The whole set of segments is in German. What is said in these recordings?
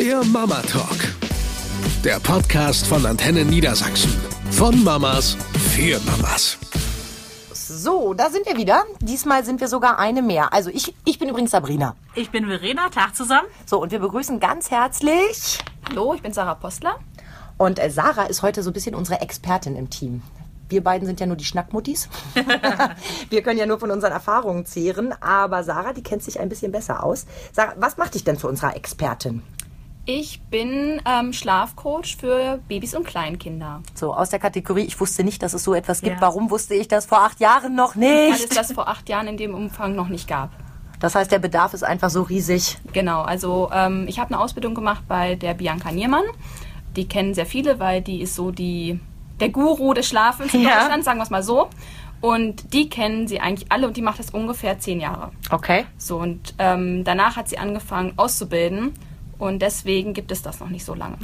Der Mama Talk. Der Podcast von Antenne Niedersachsen. Von Mamas für Mamas. So, da sind wir wieder. Diesmal sind wir sogar eine mehr. Also ich, ich bin übrigens Sabrina. Ich bin Verena, Tag zusammen. So, und wir begrüßen ganz herzlich. Hallo, ich bin Sarah Postler. Und äh, Sarah ist heute so ein bisschen unsere Expertin im Team. Wir beiden sind ja nur die Schnackmuttis. wir können ja nur von unseren Erfahrungen zehren. Aber Sarah, die kennt sich ein bisschen besser aus. Sarah, was macht dich denn zu unserer Expertin? Ich bin ähm, Schlafcoach für Babys und Kleinkinder. So, aus der Kategorie, ich wusste nicht, dass es so etwas gibt. Ja. Warum wusste ich das vor acht Jahren noch Weil es nicht? das vor acht Jahren in dem Umfang noch nicht gab. Das heißt, der Bedarf ist einfach so riesig. Genau, also ähm, ich habe eine Ausbildung gemacht bei der Bianca Niermann. Die kennen sehr viele, weil die ist so die, der Guru des Schlafens in Ja. Deutschland, sagen wir es mal so. Und die kennen sie eigentlich alle und die macht das ungefähr zehn Jahre. Okay. So, und ähm, danach hat sie angefangen auszubilden und deswegen gibt es das noch nicht so lange.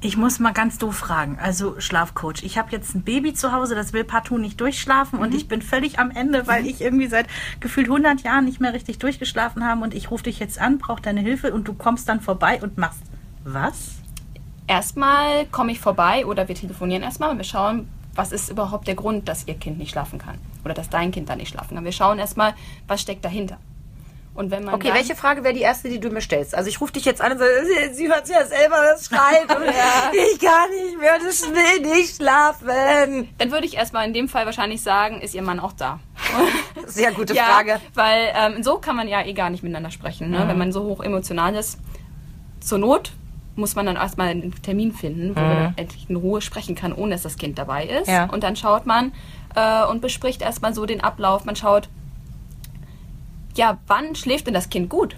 Ich muss mal ganz doof fragen. Also Schlafcoach. Ich habe jetzt ein Baby zu Hause, das will partout nicht durchschlafen und ich bin völlig am Ende, weil ich irgendwie seit gefühlt 100 Jahren nicht mehr richtig durchgeschlafen habe und ich rufe dich jetzt an, brauche deine Hilfe und du kommst dann vorbei und machst was? Erstmal komme ich vorbei oder wir telefonieren erstmal und wir schauen, was ist überhaupt der Grund, dass ihr Kind nicht schlafen kann oder dass dein Kind da nicht schlafen kann. Wir schauen erstmal, was steckt dahinter. Und wenn man Okay, welche Frage wäre die erste, die du mir stellst? Also ich rufe dich jetzt an und sage, sie, hört ja selber das Schreien. und Ich kann nicht mehr, das will nicht schlafen. Dann würde ich erstmal in dem Fall wahrscheinlich sagen, ist ihr Mann auch da? Sehr gute ja, Frage. Weil ähm, so kann man ja eh gar nicht miteinander sprechen. Ne? Wenn man so hoch emotional ist, zur Not muss man dann erstmal einen Termin finden, wo man endlich in Ruhe sprechen kann, ohne dass das Kind dabei ist. Ja. Und dann schaut man äh, und bespricht erstmal so den Ablauf. Man schaut, ja, wann schläft denn das Kind gut?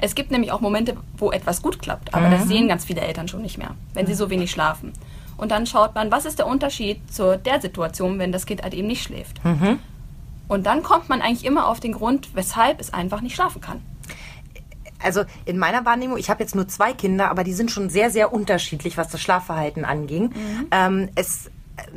Es gibt nämlich auch Momente, wo etwas gut klappt, aber das sehen ganz viele Eltern schon nicht mehr, wenn sie so wenig schlafen. Und dann schaut man, was ist der Unterschied zu der Situation, wenn das Kind halt eben nicht schläft. Und dann kommt man eigentlich immer auf den Grund, weshalb es einfach nicht schlafen kann. Also in meiner Wahrnehmung, ich habe jetzt nur zwei Kinder, aber die sind schon sehr, sehr unterschiedlich, was das Schlafverhalten anging. Ähm, es,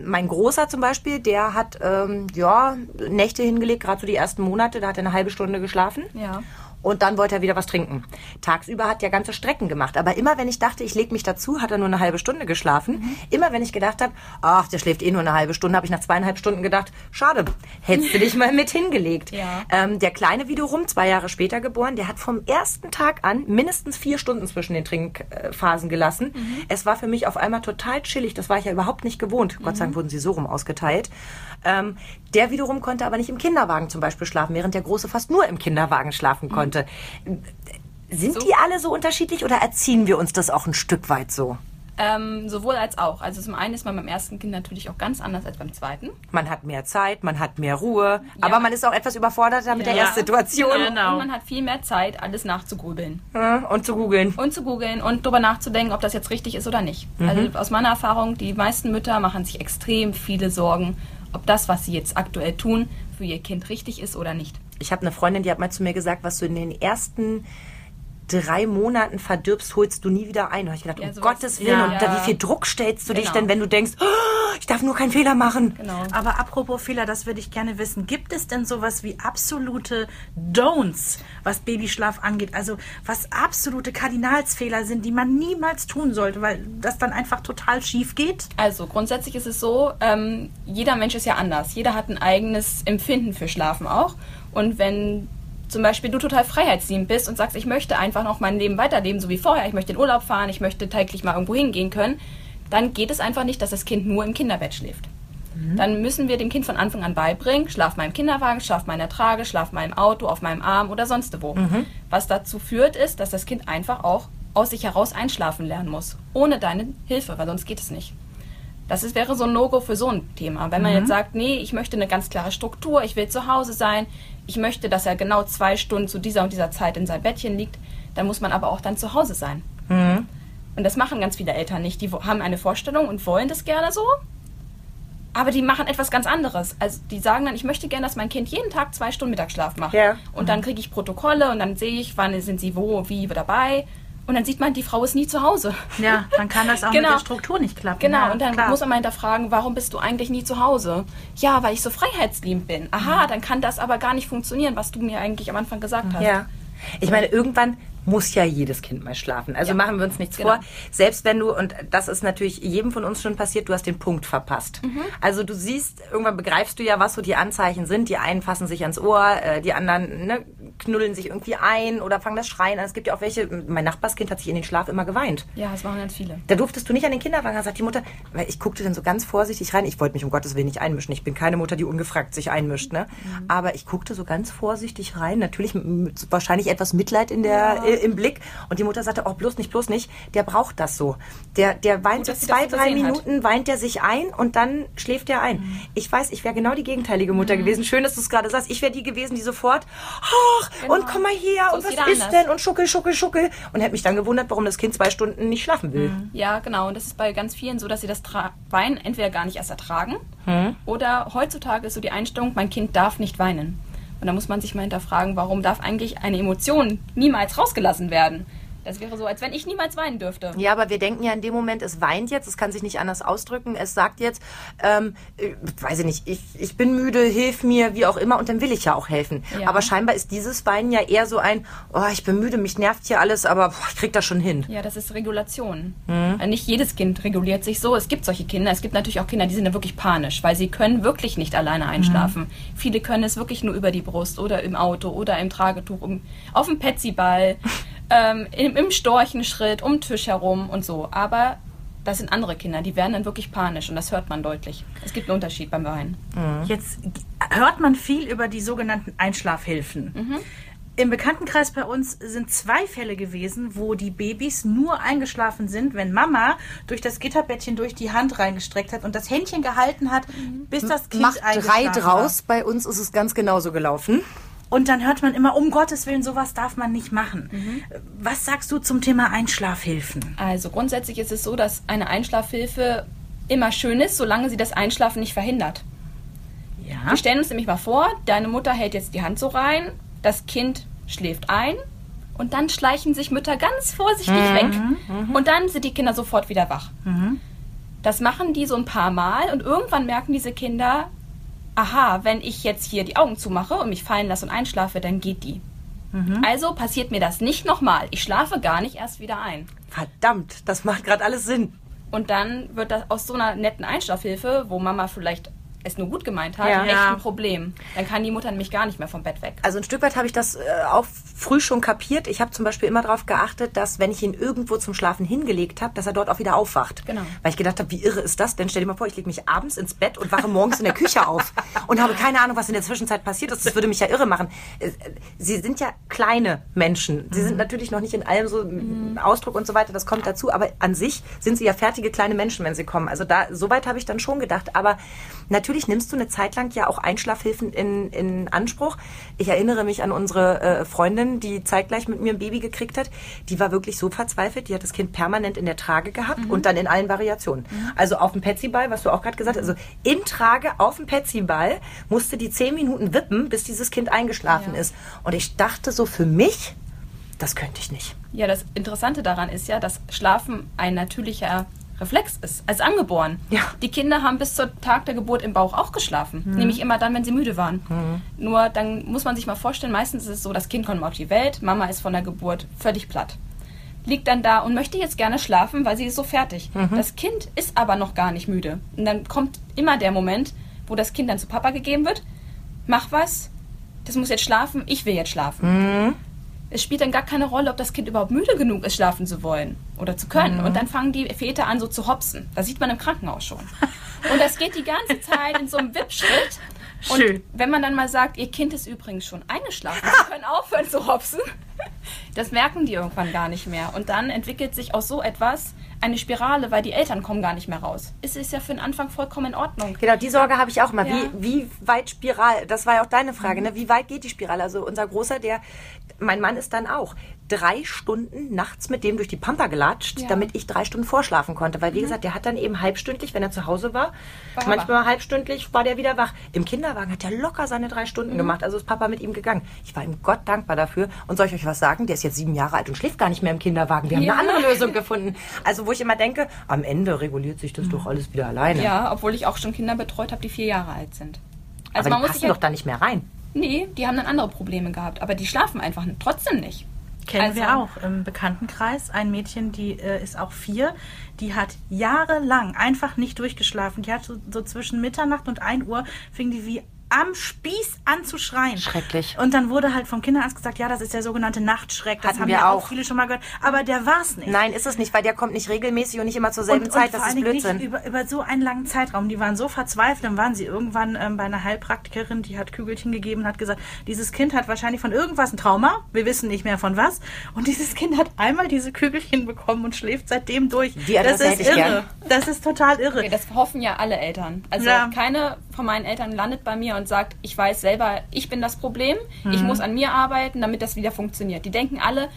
mein Großer zum Beispiel, der hat ähm, ja Nächte hingelegt, gerade so die ersten Monate, da hat er eine halbe Stunde geschlafen. Ja. Und dann wollte er wieder was trinken. Tagsüber hat er ganze Strecken gemacht. Aber immer wenn ich dachte, ich lege mich dazu, hat er nur eine halbe Stunde geschlafen. Immer wenn ich gedacht habe, ach, der schläft eh nur eine halbe Stunde, habe ich nach zweieinhalb Stunden gedacht, schade, hättest du dich mal mit hingelegt. Ja. Ähm, der Kleine wiederum, zwei Jahre später geboren, der hat vom ersten Tag an mindestens vier Stunden zwischen den Trinkphasen gelassen. Es war für mich auf einmal total chillig. Das war ich ja überhaupt nicht gewohnt. Gott sei Dank wurden sie so rum ausgeteilt. Ähm, der wiederum konnte aber nicht im Kinderwagen zum Beispiel schlafen, während der Große fast nur im Kinderwagen schlafen konnte. Sind So. die alle so unterschiedlich oder erziehen wir uns das auch ein Stück weit so? Ähm, sowohl als auch. Also zum einen ist man beim ersten Kind natürlich auch ganz anders als beim zweiten. Man hat mehr Zeit, man hat mehr Ruhe, aber man ist auch etwas überforderter mit der Ja. Erstsituation Genau. Und man hat viel mehr Zeit, alles nachzugrübeln. Ja, und zu googeln. Und zu googeln und darüber nachzudenken, ob das jetzt richtig ist oder nicht. Mhm. Also aus meiner Erfahrung, die meisten Mütter machen sich extrem viele Sorgen, ob das, was sie jetzt aktuell tun, für ihr Kind richtig ist oder nicht. Ich habe eine Freundin, die hat mal zu mir gesagt, was du in den ersten drei Monaten verdirbst, holst du nie wieder ein. Da habe ich gedacht, Ja, um sowas- Gottes Willen, Ja. und da, wie viel Druck stellst du dich Genau. denn, wenn du denkst, oh, ich darf nur keinen Fehler machen? Genau. Aber apropos Fehler, das würde ich gerne wissen. Gibt es denn sowas wie absolute Don'ts, was Babyschlaf angeht? Also was absolute Kardinalsfehler sind, die man niemals tun sollte, weil das dann einfach total schief geht? Also grundsätzlich ist es so, ähm, jeder Mensch ist ja anders. Jeder hat ein eigenes Empfinden für Schlafen auch. Und wenn zum Beispiel du total freiheitsliebend bist und sagst, ich möchte einfach noch mein Leben weiterleben, so wie vorher, ich möchte in Urlaub fahren, ich möchte täglich mal irgendwo hingehen können, dann geht es einfach nicht, dass das Kind nur im Kinderbett schläft. Dann müssen wir dem Kind von Anfang an beibringen, schlaf mal im Kinderwagen, schlaf mal in der Trage, schlaf mal im Auto, auf meinem Arm oder sonst wo. Was dazu führt, ist, dass das Kind einfach auch aus sich heraus einschlafen lernen muss. Ohne deine Hilfe, weil sonst geht es nicht. Das ist, wäre so ein No-Go für so ein Thema. Wenn man jetzt sagt, nee, ich möchte eine ganz klare Struktur, ich will zu Hause sein, ich möchte, dass er genau zwei Stunden zu dieser und dieser Zeit in seinem Bettchen liegt, dann muss man aber auch dann zu Hause sein. Und das machen ganz viele Eltern nicht. Die haben eine Vorstellung und wollen das gerne so, aber die machen etwas ganz anderes. Also die sagen dann, ich möchte gerne, dass mein Kind jeden Tag zwei Stunden Mittagsschlaf macht. Ja. Und dann kriege ich Protokolle und dann sehe ich, wann sind sie wo, wie dabei. Und dann sieht man, die Frau ist nie zu Hause. Ja, dann kann das auch Genau. mit der Struktur nicht klappen. Genau, ja, und dann klar. muss man mal hinterfragen, warum bist du eigentlich nie zu Hause? Ja, weil ich so freiheitsliebend bin. Aha, dann kann das aber gar nicht funktionieren, was du mir eigentlich am Anfang gesagt hast. Ja. Ich meine, irgendwann muss ja jedes Kind mal schlafen. Also Ja. machen wir uns nichts Genau. vor. Selbst wenn du, und das ist natürlich jedem von uns schon passiert, du hast den Punkt verpasst. Mhm. Also du siehst, irgendwann begreifst du ja, was so die Anzeichen sind. Die einen fassen sich ans Ohr, äh, die anderen ne, knuddeln sich irgendwie ein oder fangen das Schreien an. Es gibt ja auch welche, mein Nachbarskind hat sich in den Schlaf immer geweint. Ja, das machen ganz viele. Da durftest du nicht an den Kinderwagen, da sagt die Mutter, weil ich guckte dann so ganz vorsichtig rein. Ich wollte mich um Gottes Willen nicht einmischen. Ich bin keine Mutter, die ungefragt sich einmischt, ne? Mhm. Aber ich guckte so ganz vorsichtig rein. Natürlich mit, wahrscheinlich etwas Mitleid in der, äh, im Blick. Und die Mutter sagte, oh, bloß nicht, bloß nicht. Der braucht das so. Der, der weint Gut, so zwei, drei gesehen hat. Minuten, weint er sich ein und dann schläft er ein. Mhm. Ich weiß, ich wäre genau die gegenteilige Mutter gewesen. Schön, dass du es gerade sagst. Ich wäre die gewesen, die sofort, ach, Genau. und komm mal her, So und was ist anders. denn? Und schuckel, schuckel, schuckel. Und hätte mich dann gewundert, warum das Kind zwei Stunden nicht schlafen will. Ja, genau. Und das ist bei ganz vielen so, dass sie das Tra Weinen entweder gar nicht erst ertragen Hm. oder heutzutage ist so die Einstellung, mein Kind darf nicht weinen. Und da muss man sich mal hinterfragen, warum darf eigentlich eine Emotion niemals rausgelassen werden? Das wäre so, als wenn ich niemals weinen dürfte. Ja, aber wir denken ja in dem Moment, es weint jetzt, es kann sich nicht anders ausdrücken, es sagt jetzt, ähm, äh, weiß ich nicht, ich, ich bin müde, hilf mir, wie auch immer, und dann will ich ja auch helfen. Ja. Aber scheinbar ist dieses Weinen ja eher so ein, oh, ich bin müde, mich nervt hier alles, aber boah, ich krieg das schon hin. Ja, das ist Regulation. Hm. Äh, Nicht jedes Kind reguliert sich so. Es gibt solche Kinder. Es gibt natürlich auch Kinder, die sind dann wirklich panisch, weil sie können wirklich nicht alleine einschlafen. Viele können es wirklich nur über die Brust oder im Auto oder im Tragetuch, um, auf dem Petsyball, ähm, im, im Storchenschritt, um den Tisch herum und so. Aber das sind andere Kinder, die werden dann wirklich panisch und das hört man deutlich. Es gibt einen Unterschied beim Weinen. Jetzt hört man viel über die sogenannten Einschlafhilfen. Mhm. Im Bekanntenkreis bei uns sind zwei Fälle gewesen, wo die Babys nur eingeschlafen sind, wenn Mama durch das Gitterbettchen durch die Hand reingestreckt hat und das Händchen gehalten hat, bis das Kind Macht drei eingeschlafen draus, bei uns ist es ganz genauso gelaufen. Und dann hört man immer, um Gottes Willen, sowas darf man nicht machen. Mhm. Was sagst du zum Thema Einschlafhilfen? Also grundsätzlich ist es so, dass eine Einschlafhilfe immer schön ist, solange sie das Einschlafen nicht verhindert. Ja. Wir stellen uns nämlich mal vor, deine Mutter hält jetzt die Hand so rein, das Kind schläft ein und dann schleichen sich Mütter ganz vorsichtig weg und dann sind die Kinder sofort wieder wach. Das machen die so ein paar Mal und irgendwann merken diese Kinder, aha, wenn ich jetzt hier die Augen zumache und mich fallen lasse und einschlafe, dann geht die. Also passiert mir das nicht nochmal. Ich schlafe gar nicht erst wieder ein. Verdammt, das macht gerade alles Sinn. Und dann wird das aus so einer netten Einschlafhilfe, wo Mama vielleicht es nur gut gemeint hat, Ja. echt ein Problem. Dann kann die Mutter nämlich gar nicht mehr vom Bett weg. Also ein Stück weit habe ich das äh, auch früh schon kapiert. Ich habe zum Beispiel immer darauf geachtet, dass wenn ich ihn irgendwo zum Schlafen hingelegt habe, dass er dort auch wieder aufwacht. Genau. Weil ich gedacht habe, wie irre ist das denn? Stell dir mal vor, ich lege mich abends ins Bett und wache morgens in der Küche auf und habe keine Ahnung, was in der Zwischenzeit passiert ist. Das würde mich ja irre machen. Äh, Sie sind ja kleine Menschen. Sie sind natürlich noch nicht in allem so im Ausdruck und so weiter. Das kommt dazu. Aber an sich sind sie ja fertige kleine Menschen, wenn sie kommen. Also da, soweit habe ich dann schon gedacht. Aber natürlich nimmst du eine Zeit lang ja auch Einschlafhilfen in, in Anspruch. Ich erinnere mich an unsere äh, Freundin, die zeitgleich mit mir ein Baby gekriegt hat. Die war wirklich so verzweifelt. Die hat das Kind permanent in der Trage gehabt und dann in allen Variationen. Also auf dem Petsyball, was du auch gerade gesagt hast, also in Trage auf dem Petsyball musste die zehn Minuten wippen, bis dieses Kind eingeschlafen Ja. ist. Und ich dachte so für mich, das könnte ich nicht. Ja, das Interessante daran ist ja, dass Schlafen ein natürlicher Reflex ist, als angeboren. Ja. Die Kinder haben bis zum Tag der Geburt im Bauch auch geschlafen, nämlich immer dann, wenn sie müde waren. Nur dann muss man sich mal vorstellen, meistens ist es so, das Kind kommt auf die Welt, Mama ist von der Geburt völlig platt. Liegt dann da und möchte jetzt gerne schlafen, weil sie ist so fertig. Das Kind ist aber noch gar nicht müde. Und dann kommt immer der Moment, wo das Kind dann zu Papa gegeben wird, mach was, das muss jetzt schlafen, ich will jetzt schlafen. Es spielt dann gar keine Rolle, ob das Kind überhaupt müde genug ist, schlafen zu wollen oder zu können. Und dann fangen die Väter an, so zu hopsen. Das sieht man im Krankenhaus schon. Und das geht die ganze Zeit in so einem Wippschritt. Und Schön. wenn man dann mal sagt, ihr Kind ist übrigens schon eingeschlafen, sie können aufhören zu hopsen, das merken die irgendwann gar nicht mehr. Und dann entwickelt sich aus so etwas eine Spirale, weil die Eltern kommen gar nicht mehr raus. Es ist ja für den Anfang vollkommen in Ordnung. Genau, die Sorge habe ich auch mal. Ja. Wie, wie weit Spiral, das war ja auch deine Frage, ne? wie weit geht die Spirale? Also unser Großer, der, mein Mann ist dann auch drei Stunden nachts mit dem durch die Pampa gelatscht, Ja. damit ich drei Stunden vorschlafen konnte. Weil, wie gesagt, der hat dann eben halbstündlich, wenn er zu Hause war, War manchmal halbstündlich war der wieder wach. Im Kinderwagen hat er locker seine drei Stunden gemacht. Also ist Papa mit ihm gegangen. Ich war ihm Gott dankbar dafür. Und soll ich euch was sagen? Der ist jetzt sieben Jahre alt und schläft gar nicht mehr im Kinderwagen. Wir haben Ja. eine andere Lösung gefunden. Also wo ich immer denke, am Ende reguliert sich das doch alles wieder alleine. Ja, obwohl ich auch schon Kinder betreut habe, die vier Jahre alt sind. Aber Also die man muss passen sich ja, doch da nicht mehr rein. Nee, die haben dann andere Probleme gehabt, aber die schlafen einfach trotzdem nicht. Kennen Also- wir auch im Bekanntenkreis. Ein Mädchen, die äh, ist auch vier, die hat jahrelang einfach nicht durchgeschlafen. Die hat so, so zwischen Mitternacht und 1 Uhr fing die wie am Spieß an zu schreien. Schrecklich. Und dann wurde halt vom Kinderarzt gesagt, ja, das ist der sogenannte Nachtschreck. Das Hatten haben wir ja auch viele schon mal gehört. Aber der war's nicht. Nein, ist es nicht, weil der kommt nicht regelmäßig und nicht immer zur selben Zeit. vor Das ist Blödsinn. Nicht über, über so einen langen Zeitraum. Die waren so verzweifelt. Dann waren sie irgendwann ähm, bei einer Heilpraktikerin, die hat Kügelchen gegeben und hat gesagt, dieses Kind hat wahrscheinlich von irgendwas ein Trauma. Wir wissen nicht mehr von was. Und dieses Kind hat einmal diese Kügelchen bekommen und schläft seitdem durch. Die Adresse das ist hätte ich irre. gern. Das ist total irre. Okay, das hoffen ja alle Eltern. Also Ja. keine von meinen Eltern landet bei mir und sagt, ich weiß selber, ich bin das Problem, Mhm. ich muss an mir arbeiten, damit das wieder funktioniert. Die denken alle,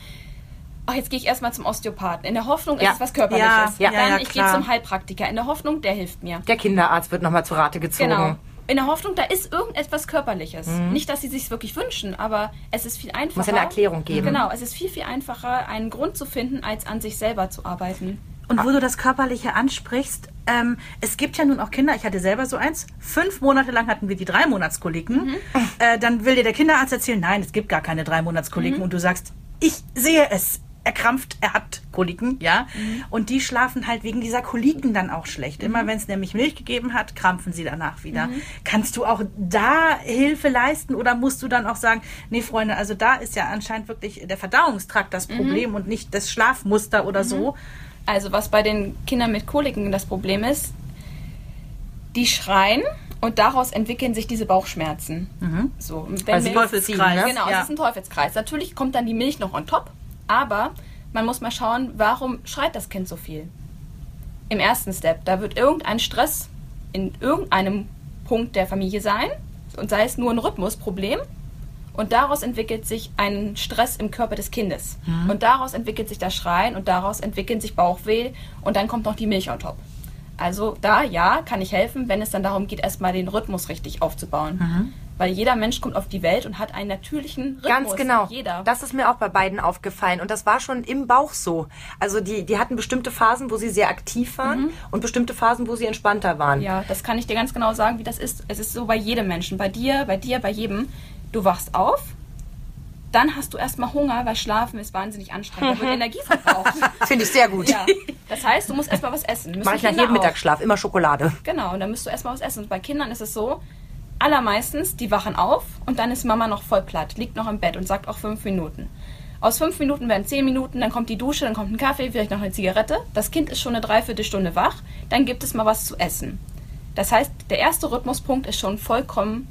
ach, jetzt gehe ich erstmal zum Osteopathen. In der Hoffnung, Ja. es ist was Körperliches. Ja, ja, Dann ja, ich gehe zum Heilpraktiker. In der Hoffnung, der hilft mir. Der Kinderarzt wird nochmal zu Rate gezogen. Genau. In der Hoffnung, da ist irgendetwas Körperliches. Nicht, dass sie sich wirklich wünschen, aber es ist viel einfacher. Mhm. Muss eine Erklärung geben. Genau, es ist viel, viel einfacher, einen Grund zu finden, als an sich selber zu arbeiten. Und wo du das Körperliche ansprichst, ähm, es gibt ja nun auch Kinder, ich hatte selber so eins, fünf Monate lang hatten wir die Dreimonatskoliken. Mhm. Äh, dann will dir der Kinderarzt erzählen, nein, es gibt gar keine Mhm. Dreimonatskoliken. Und du sagst, ich sehe es. Er krampft, er hat Koliken, ja. Mhm. Und die schlafen halt wegen dieser Koliken dann auch schlecht. Immer wenn es nämlich Milch gegeben hat, krampfen sie danach wieder. Mhm. Kannst du auch da Hilfe leisten oder musst du dann auch sagen, nee, Freunde, also da ist ja anscheinend wirklich der Verdauungstrakt das Mhm. Problem und nicht das Schlafmuster oder so. Also was bei den Kindern mit Koliken das Problem ist, die schreien und daraus entwickeln sich diese Bauchschmerzen. So, und wenn Also Teufelskreis, ne? Genau, Ja. es ist ein Teufelskreis. Natürlich kommt dann die Milch noch on top, aber man muss mal schauen, warum schreit das Kind so viel? Im ersten Step, da wird irgendein Stress in irgendeinem Punkt der Familie sein und sei es nur ein Rhythmusproblem und daraus entwickelt sich ein Stress im Körper des Kindes. Und daraus entwickelt sich das Schreien und daraus entwickelt sich Bauchweh und dann kommt noch die Milch on top. Also da, ja, kann ich helfen, wenn es dann darum geht, erstmal den Rhythmus richtig aufzubauen. Weil jeder Mensch kommt auf die Welt und hat einen natürlichen Rhythmus. Ganz genau. Jeder. Das ist mir auch bei beiden aufgefallen. Und das war schon im Bauch so. Also die, die hatten bestimmte Phasen, wo sie sehr aktiv waren und bestimmte Phasen, wo sie entspannter waren. Ja, das kann ich dir ganz genau sagen, wie das ist. Es ist so bei jedem Menschen. Bei dir, bei dir, bei jedem. Du wachst auf, dann hast du erstmal Hunger, weil Schlafen ist wahnsinnig anstrengend. Da wird Energie verbraucht. Finde ich sehr gut. ja. Das heißt, du musst erstmal was essen. Mache ich nach jedem. Mittagsschlaf immer Schokolade. Genau, und dann müsst du erstmal was essen. Und bei Kindern ist es so, allermeistens, die wachen auf und dann ist Mama noch voll platt, liegt noch im Bett und sagt auch fünf Minuten. Aus fünf Minuten werden zehn Minuten, dann kommt die Dusche, dann kommt ein Kaffee, vielleicht noch eine Zigarette. Das Kind ist schon eine Dreiviertelstunde wach, dann gibt es mal was zu essen. Das heißt, der erste Rhythmuspunkt ist schon vollkommen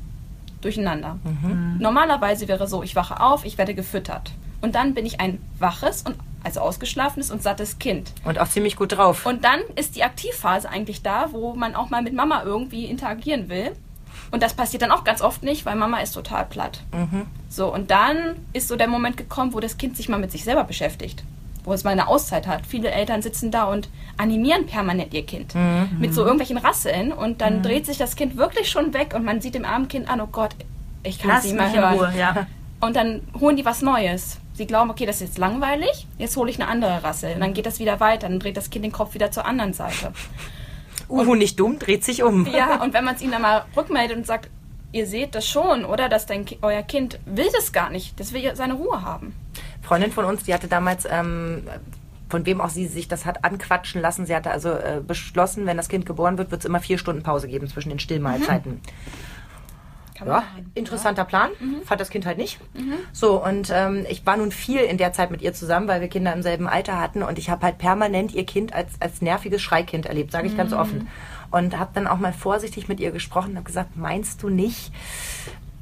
durcheinander. Normalerweise wäre so, ich wache auf, ich werde gefüttert. Und dann bin ich ein waches und also ausgeschlafenes und sattes Kind. Und auch ziemlich gut drauf. Und dann ist die Aktivphase eigentlich da, wo man auch mal mit Mama irgendwie interagieren will. Und das passiert dann auch ganz oft nicht, weil Mama ist total platt. So, und dann ist so der Moment gekommen, wo das Kind sich mal mit sich selber beschäftigt. Wo es mal eine Auszeit hat. Viele Eltern sitzen da und animieren permanent ihr Kind. Mit so irgendwelchen Rasseln. Und dann dreht sich das Kind wirklich schon weg und man sieht dem armen Kind an, oh Gott, ich kann es nicht mehr hören. Ruhe, ja. Und dann holen die was Neues. Sie glauben, okay, das ist jetzt langweilig, jetzt hole ich eine andere Rasse. Und dann geht das wieder weiter, dann dreht das Kind den Kopf wieder zur anderen Seite. Uhu, nicht dumm, dreht sich um. Ja, und wenn man es ihnen dann mal rückmeldet und sagt, ihr seht das schon, oder? Dass dein, euer Kind will das gar nicht, das will ja seine Ruhe haben. Freundin von uns, die hatte damals, ähm, von wem auch sie sich das hat anquatschen lassen, sie hatte also äh, beschlossen, wenn das Kind geboren wird, wird es immer vier Stunden Pause geben zwischen den Stillmahlzeiten. Kann Ja, interessanter Plan. Fand das Kind halt nicht. So, und ähm, ich war nun viel in der Zeit mit ihr zusammen, weil wir Kinder im selben Alter hatten. Und ich habe halt permanent ihr Kind als, als nerviges Schreikind erlebt, sage ich ganz offen. Und habe dann auch mal vorsichtig mit ihr gesprochen und habe gesagt, meinst du nicht,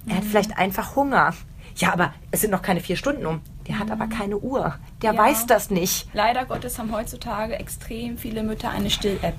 er hat vielleicht einfach Hunger? Ja, aber es sind noch keine vier Stunden um. Der hat aber keine Uhr. Der Ja. weiß das nicht. Leider Gottes haben heutzutage extrem viele Mütter eine Still-App.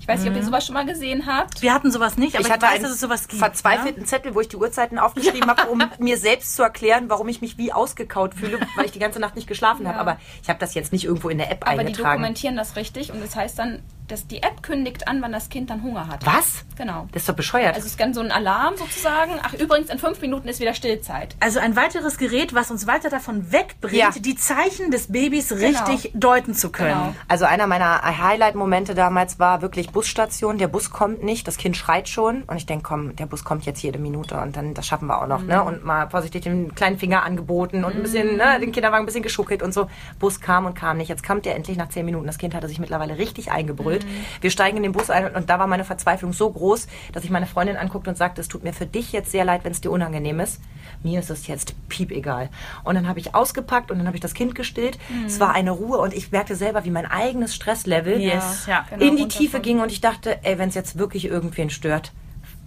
Ich weiß nicht, ob ihr sowas schon mal gesehen habt. Wir hatten sowas nicht, aber ich, ich hatte weiß, einen dass es sowas gibt. verzweifelten Zettel, wo ich die Uhrzeiten aufgeschrieben habe, um mir selbst zu erklären, warum ich mich wie ausgekaut fühle, weil ich die ganze Nacht nicht geschlafen habe. Ja. Aber ich habe das jetzt nicht irgendwo in der App Aber die eingetragen. dokumentieren das richtig und das heißt dann, dass die App kündigt an, wann das Kind dann Hunger hat. Was? Genau. Das ist doch bescheuert. Also es ist ganz so ein Alarm sozusagen. Ach, übrigens, in fünf Minuten ist wieder Stillzeit. Also ein weiteres Gerät, was uns weiter davon wegbringt, Ja. die Zeichen des Babys richtig deuten zu können. Genau. Also einer meiner Highlight-Momente damals war wirklich Busstation. Der Bus kommt nicht, das Kind schreit schon und ich denke, komm, der Bus kommt jetzt jede Minute und dann das schaffen wir auch noch, ne? Und mal vorsichtig den kleinen Finger angeboten und ein bisschen, ne, den Kinderwagen ein bisschen geschuckelt und so. Bus kam und kam nicht. Jetzt kam der endlich nach zehn Minuten. Das Kind hatte sich mittlerweile richtig eingebrüllt. Wir steigen in den Bus ein und da war meine Verzweiflung so groß, dass ich meine Freundin anguckte und sagte, es tut mir für dich jetzt sehr leid, wenn es dir unangenehm ist. Mir ist es jetzt piep egal. Und dann habe ich ausgepackt und dann habe ich das Kind gestillt. Es war eine Ruhe und ich merkte selber, wie mein eigenes Stresslevel Yes, ja. Genau, in die Tiefe ging und ich dachte, ey, wenn es jetzt wirklich irgendwen stört,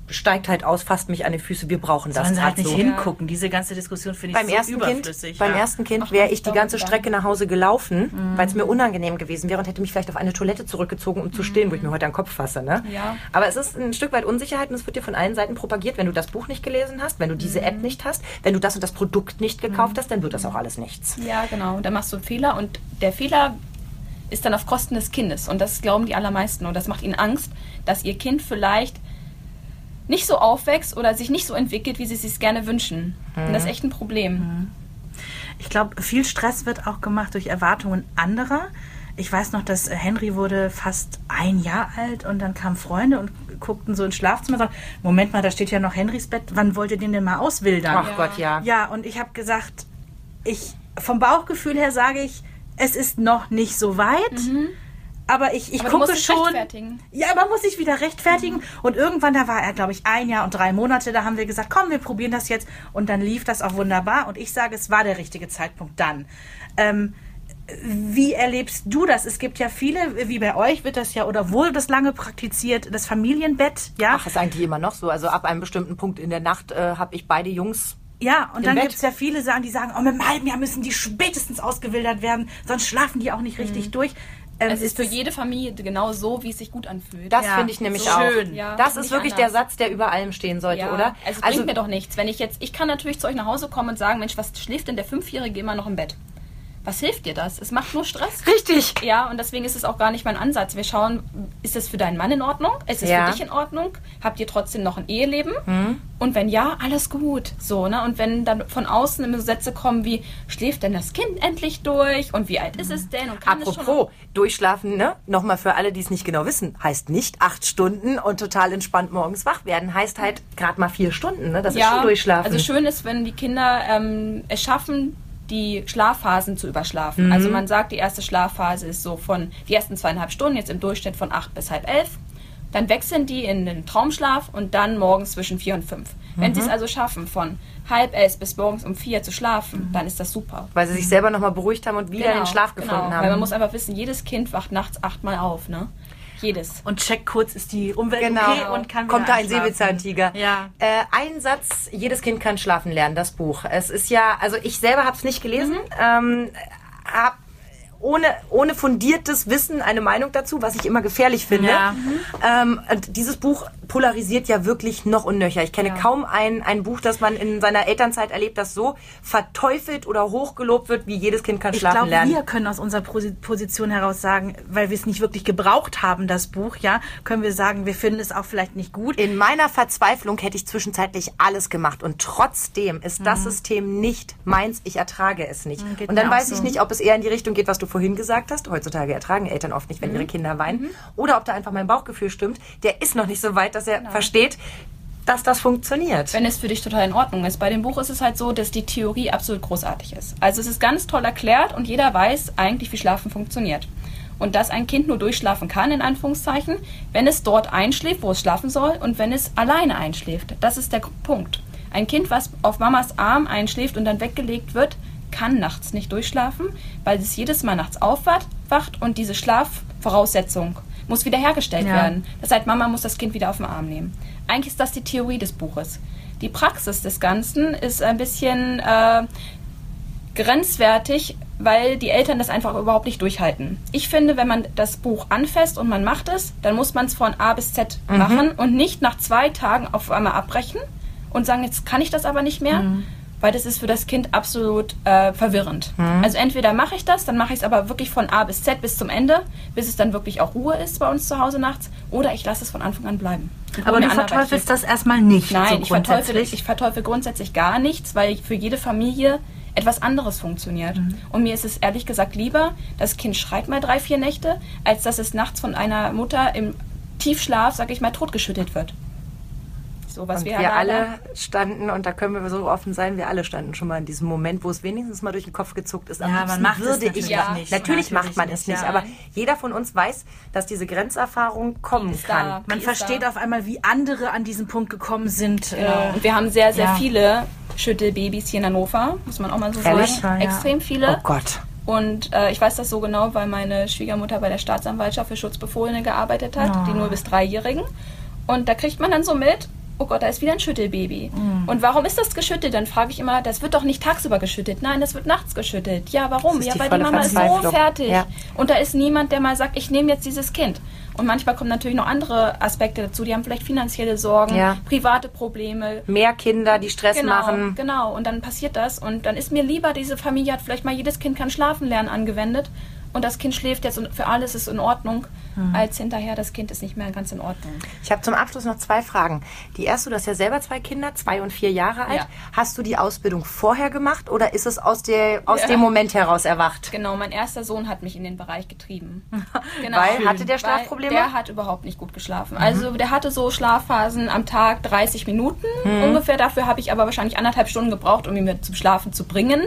steigt halt aus, fasst mich an die Füße, wir brauchen das Sollen sie halt nicht so. hingucken. Diese ganze Diskussion finde ich Beim so ersten Kind, überflüssig. beim ja. ersten Kind wäre ich die ganze dann. Strecke nach Hause gelaufen, Mhm. weil es mir unangenehm gewesen wäre und hätte mich vielleicht auf eine Toilette zurückgezogen, um zu stillen, wo ich mir heute an den Kopf fasse. Ne? Ja. Aber es ist ein Stück weit Unsicherheit und es wird dir von allen Seiten propagiert. Wenn du das Buch nicht gelesen hast, wenn du diese Mhm. App nicht hast, wenn du das und das Produkt nicht gekauft hast, dann wird das auch alles nichts. Ja, genau. Da machst du einen Fehler und der Fehler ist dann auf Kosten des Kindes. Und das glauben die allermeisten. Und das macht ihnen Angst, dass ihr Kind vielleicht nicht so aufwächst oder sich nicht so entwickelt, wie sie es sich gerne wünschen. Und das ist echt ein Problem. Ich glaube, viel Stress wird auch gemacht durch Erwartungen anderer. Ich weiß noch, dass äh, Henry wurde fast ein Jahr alt und dann kamen Freunde und guckten so ins Schlafzimmer und sagten, Moment mal, da steht ja noch Henrys Bett, wann wollt ihr den denn mal auswildern? Ach Gott, ja. Ja, und ich habe gesagt, ich vom Bauchgefühl her sage ich, es ist noch nicht so weit. Aber ich, ich Mhm. Aber gucke schon. rechtfertigen. Ja, man muss sich wieder rechtfertigen. Und irgendwann, da war er, glaube ich, ein Jahr und drei Monate. Da haben wir gesagt, komm, wir probieren das jetzt. Und dann lief das auch wunderbar. Und ich sage, es war der richtige Zeitpunkt dann. Ähm, wie erlebst du das? Es gibt ja viele, wie bei euch wird das ja oder wurde das lange praktiziert, das Familienbett, ja? Ach, ist eigentlich immer noch so. Also ab einem bestimmten Punkt in der Nacht äh, habe ich beide Jungs Ja, und Im dann gibt es ja viele, sagen, die sagen, oh, mit einem halben Jahr müssen die spätestens ausgewildert werden, sonst schlafen die auch nicht richtig durch. Ähm, Es ist für jede Familie genau so, wie es sich gut anfühlt. Das Ja, finde ich nämlich so auch. schön. Ja, das ist wirklich anders. der Satz, der über allem stehen sollte, ja, oder? Also, es bringt mir doch nichts. Wenn ich jetzt, ich kann natürlich zu euch nach Hause kommen und sagen, Mensch, was schläft denn der Fünfjährige immer noch im Bett? Was hilft dir das? Es macht nur Stress. Richtig. Ja, und deswegen ist es auch gar nicht mein Ansatz. Wir schauen, ist es für deinen Mann in Ordnung? Ist es Ja. für dich in Ordnung? Habt ihr trotzdem noch ein Eheleben? Und wenn ja, alles gut. So, ne? Und wenn dann von außen immer Sätze kommen wie, schläft denn das Kind endlich durch? Und wie alt ist es denn? Und kann es schon Apropos, durchschlafen, ne? Nochmal für alle, die es nicht genau wissen, heißt nicht acht Stunden und total entspannt morgens wach werden. Heißt halt gerade mal vier Stunden, ne? Das ist schon durchschlafen. Also schön ist, wenn die Kinder ähm, es schaffen, die Schlafphasen zu überschlafen. Also Mhm. man sagt, die erste Schlafphase ist so von die ersten zweieinhalb Stunden, jetzt im Durchschnitt von acht bis halb elf. Dann wechseln die in den Traumschlaf und dann morgens zwischen vier und fünf. Wenn Mhm. sie es also schaffen, von halb elf bis morgens um vier zu schlafen, dann ist das super. Weil sie sich selber nochmal beruhigt haben und wieder den Schlaf gefunden genau. haben. Weil man muss einfach wissen, jedes Kind wacht nachts achtmal auf, ne? Jedes. und check kurz, ist die Umwelt Genau. okay und kann Kommt da ein. Säbelzahntiger. Ja. Äh, ein Satz, jedes Kind kann schlafen lernen, das Buch. Es ist ja, also ich selber habe es nicht gelesen, Mhm. ähm, habe ohne, ohne fundiertes Wissen eine Meinung dazu, was ich immer gefährlich finde. Ja. Ähm, und dieses Buch polarisiert ja wirklich noch und nöcher. Ich kenne Ja. kaum ein, ein Buch, das man in seiner Elternzeit erlebt, das so verteufelt oder hochgelobt wird, wie jedes Kind kann Ich schlafen glaube, lernen. wir können aus unserer Posi- Position heraus sagen, weil wir es nicht wirklich gebraucht haben, das Buch, ja, können wir sagen, wir finden es auch vielleicht nicht gut. In meiner Verzweiflung hätte ich zwischenzeitlich alles gemacht und trotzdem ist das System nicht meins. Ich ertrage es nicht. Mhm, geht und dann weiß so. ich nicht, ob es eher in die Richtung geht, was du vorhin gesagt hast. Heutzutage ertragen Eltern oft Mhm. nicht, wenn ihre Kinder weinen. Oder ob da einfach mein Bauchgefühl stimmt. Der ist noch nicht so weit, dass er Genau. versteht, dass das funktioniert. wenn es für dich total in Ordnung ist. Bei dem Buch ist es halt so, dass die Theorie absolut großartig ist. Also es ist ganz toll erklärt und jeder weiß eigentlich, wie Schlafen funktioniert. Und dass ein Kind nur durchschlafen kann, in Anführungszeichen, wenn es dort einschläft, wo es schlafen soll, und wenn es alleine einschläft. Das ist der Punkt. Ein Kind, was auf Mamas Arm einschläft und dann weggelegt wird, kann nachts nicht durchschlafen, weil es jedes Mal nachts aufwacht wacht und diese Schlafvoraussetzung muss wiederhergestellt Ja. werden. Das heißt, Mama muss das Kind wieder auf den Arm nehmen. Eigentlich ist das die Theorie des Buches. Die Praxis des Ganzen ist ein bisschen äh, grenzwertig, weil die Eltern das einfach überhaupt nicht durchhalten. Ich finde, wenn man das Buch anfasst und man macht es, dann muss man es von A bis Z Mhm. machen und nicht nach zwei Tagen auf einmal abbrechen und sagen, jetzt kann ich das aber nicht mehr. Weil das ist für das Kind absolut äh, verwirrend. Mhm. Also entweder mache ich das, dann mache ich es aber wirklich von A bis Z bis zum Ende, bis es dann wirklich auch Ruhe ist bei uns zu Hause nachts, oder ich lasse es von Anfang an bleiben. Aber du verteufelst das erstmal nicht. Nein, so ich, verteufel, grundsätzlich. ich verteufel grundsätzlich gar nichts, weil für jede Familie etwas anderes funktioniert. Mhm. Und mir ist es ehrlich gesagt lieber, das Kind schreit mal drei, vier Nächte, als dass es nachts von einer Mutter im Tiefschlaf, sag ich mal, totgeschüttet wird. So was Und wir, wir ja alle standen, und da können wir so offen sein, wir alle standen schon mal in diesem Moment, wo es wenigstens mal durch den Kopf gezuckt ist. Am Ja, man macht es würde natürlich ich das nicht. Natürlich, Natürlich macht man nicht, es nicht, ja. aber jeder von uns weiß, dass diese Grenzerfahrung kommen kann. da. Man versteht da. auf einmal, wie andere an diesen Punkt gekommen sind. Genau. Äh, Und wir haben sehr, sehr ja. viele Schüttelbabys hier in Hannover, muss man auch mal so Ehrlich? sagen. Ja, ja. Extrem viele. Oh Gott. Und äh, ich weiß das so genau, weil meine Schwiegermutter bei der Staatsanwaltschaft für Schutzbefohlene gearbeitet hat, Oh. die 0- bis 3-Jährigen. Und da kriegt man dann so mit, oh Gott, da ist wieder ein Schüttelbaby. Mm. Und warum ist das geschüttelt? Dann frage ich immer, das wird doch nicht tagsüber geschüttelt. Nein, das wird nachts geschüttelt. Ja, warum? Ja, die weil die Mama ist so fertig. Ja. Und da ist niemand, der mal sagt, ich nehme jetzt dieses Kind. Und manchmal kommen natürlich noch andere Aspekte dazu. Die haben vielleicht finanzielle Sorgen, Ja. private Probleme, Mehr Kinder, die Stress Genau, machen. genau. Und dann passiert das. Und dann ist mir lieber, diese Familie hat vielleicht mal jedes Kind kann schlafen lernen angewendet. Und das Kind schläft jetzt und für alles ist in Ordnung, Mhm. als hinterher das Kind ist nicht mehr ganz in Ordnung. Ich habe zum Abschluss noch zwei Fragen. Die erste, du hast ja selber zwei Kinder, zwei und vier Jahre alt. Ja. Hast du die Ausbildung vorher gemacht oder ist es aus, der, aus Ja. dem Moment heraus erwacht? Genau, mein erster Sohn hat mich in den Bereich getrieben. Genau. Weil, hatte der Weil Schlafprobleme? Der hat überhaupt nicht gut geschlafen. Mhm. Also der hatte so Schlafphasen am Tag 30 Minuten Mhm. ungefähr. Dafür habe ich aber wahrscheinlich anderthalb Stunden gebraucht, um ihn mit zum Schlafen zu bringen.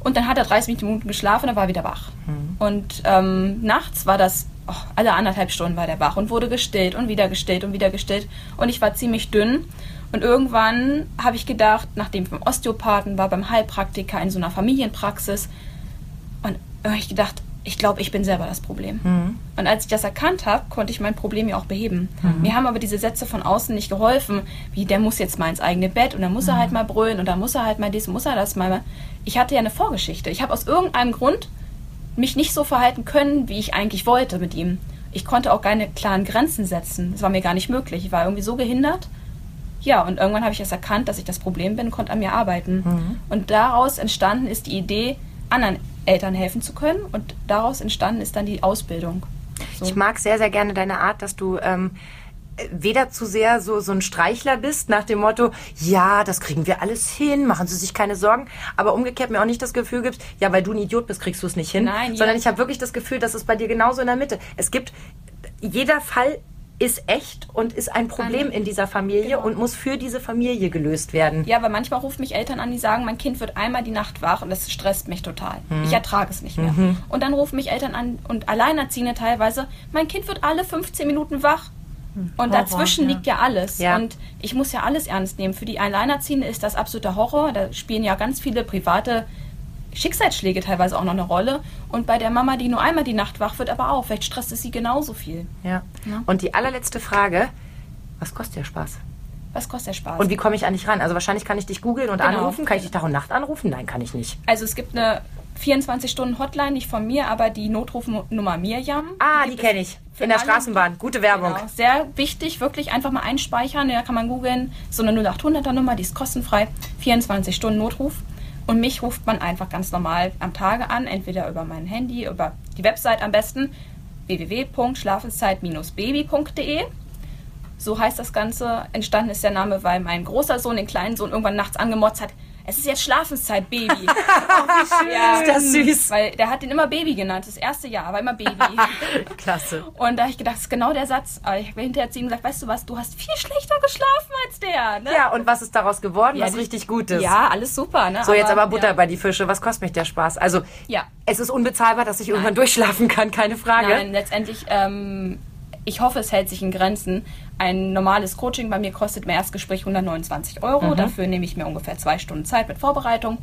Und dann hat er 30 Minuten geschlafen, dann war er wieder wach. Mhm. Und ähm, nachts war das, oh, alle anderthalb Stunden war der wach und wurde gestillt und wieder gestillt und wieder gestillt. Und ich war ziemlich dünn. Und irgendwann habe ich gedacht, nachdem ich beim Osteopathen war, beim Heilpraktiker in so einer Familienpraxis, und habe ich gedacht, ich glaube, ich bin selber das Problem. Und als ich das erkannt habe, konnte ich mein Problem ja auch beheben. Mir haben aber diese Sätze von außen nicht geholfen, wie der muss jetzt mal ins eigene Bett und dann muss er halt mal brüllen und dann muss er halt mal dies, muss er das mal. Ich hatte ja eine Vorgeschichte. Ich habe aus irgendeinem Grund mich nicht so verhalten können, wie ich eigentlich wollte mit ihm. Ich konnte auch keine klaren Grenzen setzen. Das war mir gar nicht möglich. Ich war irgendwie so gehindert. Ja, und irgendwann habe ich es erkannt, dass ich das Problem bin, konnte an mir arbeiten. Und daraus entstanden ist die Idee, anderen Eltern helfen zu können. Und daraus entstanden ist dann die Ausbildung. So. Ich mag sehr, sehr gerne deine Art, dass du ähm, weder zu sehr so, so ein Streichler bist, nach dem Motto, ja, das kriegen wir alles hin, machen Sie sich keine Sorgen, aber umgekehrt mir auch nicht das Gefühl gibst, ja, weil du ein Idiot bist, kriegst du es nicht hin, Nein, sondern ja. ich habe wirklich das Gefühl, dass es bei dir genauso in der Mitte. Es gibt, jeder Fall ist echt und ist ein Problem in dieser Familie Genau. und muss für diese Familie gelöst werden. Ja, aber manchmal rufen mich Eltern an, die sagen, mein Kind wird einmal die Nacht wach und das stresst mich total. Mhm. Ich ertrage es nicht mehr. Und dann rufen mich Eltern an und Alleinerziehende teilweise, mein Kind wird alle 15 Minuten wach. Und Horror, dazwischen ja. liegt ja alles. Ja. Und ich muss ja alles ernst nehmen. Für die Alleinerziehende ist das absoluter Horror. Da spielen ja ganz viele private Schicksalsschläge teilweise auch noch eine Rolle. Und bei der Mama, die nur einmal die Nacht wach wird, aber auch. Vielleicht stresst es sie genauso viel. Ja. Ja. Und die allerletzte Frage, was kostet der Spaß? Was kostet der Spaß? Und wie komme ich an dich ran? Also wahrscheinlich kann ich dich googeln und Genau. anrufen. Kann ich dich Tag und Nacht anrufen? Nein, kann ich nicht. also es gibt eine 24-Stunden-Hotline, nicht von mir, aber die Notrufnummer Mirjam. Ah, die gibt kenne ich. In der. Straßenbahn. Gute Werbung. Genau. Sehr wichtig, wirklich einfach mal einspeichern. Da kann man googeln. So eine 0800er Nummer, die ist kostenfrei. 24 Stunden Notruf. Und mich ruft man einfach ganz normal am Tage an, entweder über mein Handy, über die Website am besten www.schlafenszeit-baby.de. So heißt das Ganze. Entstanden ist der Name, weil mein großer Sohn den kleinen Sohn irgendwann nachts angemotzt hat. Es ist jetzt Schlafenszeit, Baby. ja, Ist das süß. Weil der hat den immer Baby genannt. Das erste Jahr war immer Baby. Klasse. Und da habe ich gedacht, das ist genau der Satz. Aber ich habe hinterher zu ihm gesagt, weißt du was, du hast viel schlechter geschlafen als der. Ne? Ja, und was ist daraus geworden? Ja, was die- richtig Gutes. Ja, alles super. Ne? So, jetzt aber Butter ja. bei die Fische. Was kostet mich der Spaß? Also, Ja. es ist unbezahlbar, dass ich irgendwann durchschlafen kann, keine Frage. Nein, letztendlich, ähm, ich hoffe, es hält sich in Grenzen. Ein normales Coaching bei mir kostet im Erstgespräch 129 Euro. Dafür nehme ich mir ungefähr zwei Stunden Zeit mit Vorbereitung.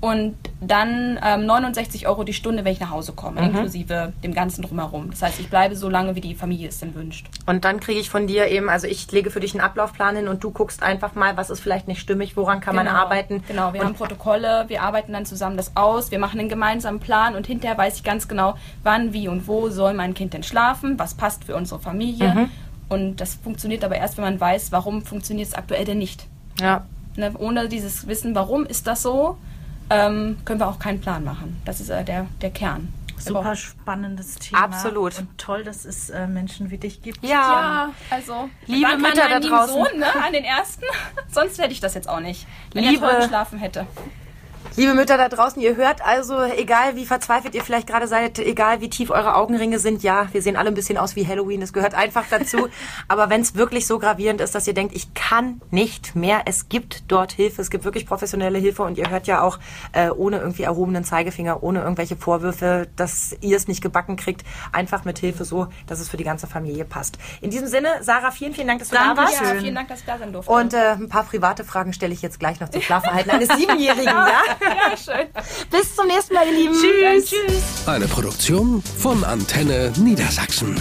Und dann ähm, 69 Euro die Stunde, wenn ich nach Hause komme, inklusive dem Ganzen drumherum. Das heißt, ich bleibe so lange, wie die Familie es denn wünscht. Und dann kriege ich von dir eben, also ich lege für dich einen Ablaufplan hin und du guckst einfach mal, was ist vielleicht nicht stimmig, woran kann man Genau. arbeiten. Genau, wir und haben Protokolle, wir arbeiten dann zusammen das aus, wir machen einen gemeinsamen Plan und hinterher weiß ich ganz genau, wann, wie und wo soll mein Kind denn schlafen, was passt für unsere Familie. Mhm. Und das funktioniert aber erst, wenn man weiß, warum funktioniert es aktuell denn nicht. Ja. Ne? Ohne dieses Wissen, warum ist das so, ähm, können wir auch keinen Plan machen. Das ist äh, der, der Kern. Super spannendes Thema. Absolut. Und toll, dass es äh, Menschen wie dich gibt. Ja. Ja, also Liebe Mütter da draußen. Sohn, ne, an den ersten. Sonst hätte ich das jetzt auch nicht, wenn Liebe- er toll geschlafen hätte. Liebe Mütter da draußen, ihr hört also, egal wie verzweifelt ihr vielleicht gerade seid, egal wie tief eure Augenringe sind, ja, wir sehen alle ein bisschen aus wie Halloween, das gehört einfach dazu. Aber wenn es wirklich so gravierend ist, dass ihr denkt, ich kann nicht mehr, es gibt dort Hilfe, es gibt wirklich professionelle Hilfe und ihr hört ja auch äh, ohne irgendwie erhobenen Zeigefinger, ohne irgendwelche Vorwürfe, dass ihr es nicht gebacken kriegt, einfach mit Hilfe so, dass es für die ganze Familie passt. In diesem Sinne, Sarah, vielen, vielen Dank, dass du da Danke warst. Ja, vielen Dank, dass ich da sein durfte. Und äh, ein paar private Fragen stelle ich jetzt gleich noch zum Schlafverhalten eines Siebenjährigen, ja? Ja, schön. Bis zum nächsten Mal, ihr Lieben. Tschüss. Tschüss. Eine Produktion von Antenne Niedersachsen.